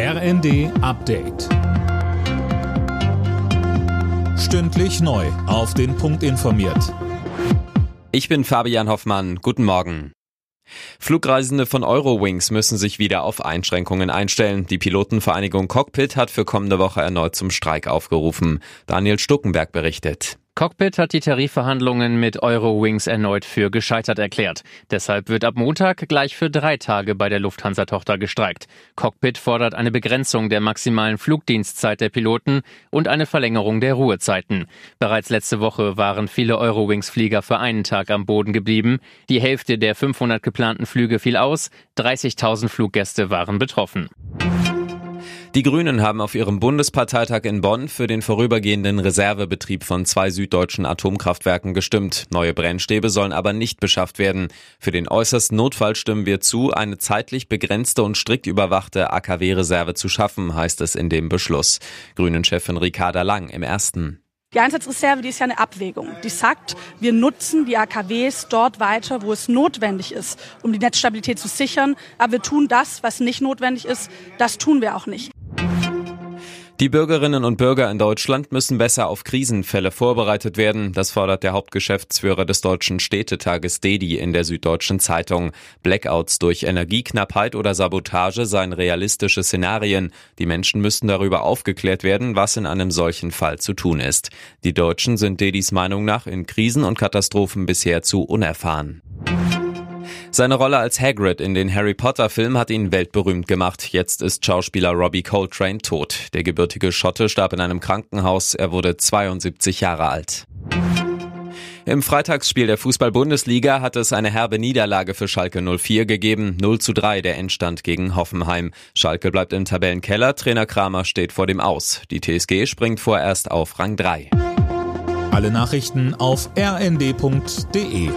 RND Update. Stündlich neu. Auf den Punkt informiert. Ich bin Fabian Hoffmann. Guten Morgen. Flugreisende von Eurowings müssen sich wieder auf Einschränkungen einstellen. Die Pilotenvereinigung Cockpit hat für kommende Woche erneut zum Streik aufgerufen. Daniel Stuckenberg berichtet. Cockpit hat die Tarifverhandlungen mit Eurowings erneut für gescheitert erklärt. Deshalb wird ab Montag gleich für drei Tage bei der Lufthansa-Tochter gestreikt. Cockpit fordert eine Begrenzung der maximalen Flugdienstzeit der Piloten und eine Verlängerung der Ruhezeiten. Bereits letzte Woche waren viele Eurowings-Flieger für einen Tag am Boden geblieben. Die Hälfte der 500 geplanten Flüge fiel aus. 30.000 Fluggäste waren betroffen. Die Grünen haben auf ihrem Bundesparteitag in Bonn für den vorübergehenden Reservebetrieb von zwei süddeutschen Atomkraftwerken gestimmt. Neue Brennstäbe sollen aber nicht beschafft werden. Für den äußersten Notfall stimmen wir zu, eine zeitlich begrenzte und strikt überwachte AKW-Reserve zu schaffen, heißt es in dem Beschluss. Grünen-Chefin Ricarda Lang im ersten. Die Einsatzreserve, die ist ja eine Abwägung. Die sagt, wir nutzen die AKWs dort weiter, wo es notwendig ist, um die Netzstabilität zu sichern. Aber wir tun das, was nicht notwendig ist, das tun wir auch nicht. Die Bürgerinnen und Bürger in Deutschland müssen besser auf Krisenfälle vorbereitet werden. Das fordert der Hauptgeschäftsführer des Deutschen Städtetages DEDI in der Süddeutschen Zeitung. Blackouts durch Energieknappheit oder Sabotage seien realistische Szenarien. Die Menschen müssten darüber aufgeklärt werden, was in einem solchen Fall zu tun ist. Die Deutschen sind DEDIs Meinung nach in Krisen und Katastrophen bisher zu unerfahren. Seine Rolle als Hagrid in den Harry Potter Filmen hat ihn weltberühmt gemacht. Jetzt ist Schauspieler Robbie Coltrane tot. Der gebürtige Schotte starb in einem Krankenhaus. Er wurde 72 Jahre alt. Im Freitagsspiel der Fußball-Bundesliga hat es eine herbe Niederlage für Schalke 04 gegeben. 0 zu 3 der Endstand gegen Hoffenheim. Schalke bleibt im Tabellenkeller. Trainer Kramer steht vor dem Aus. Die TSG springt vorerst auf Rang 3. Alle Nachrichten auf rnd.de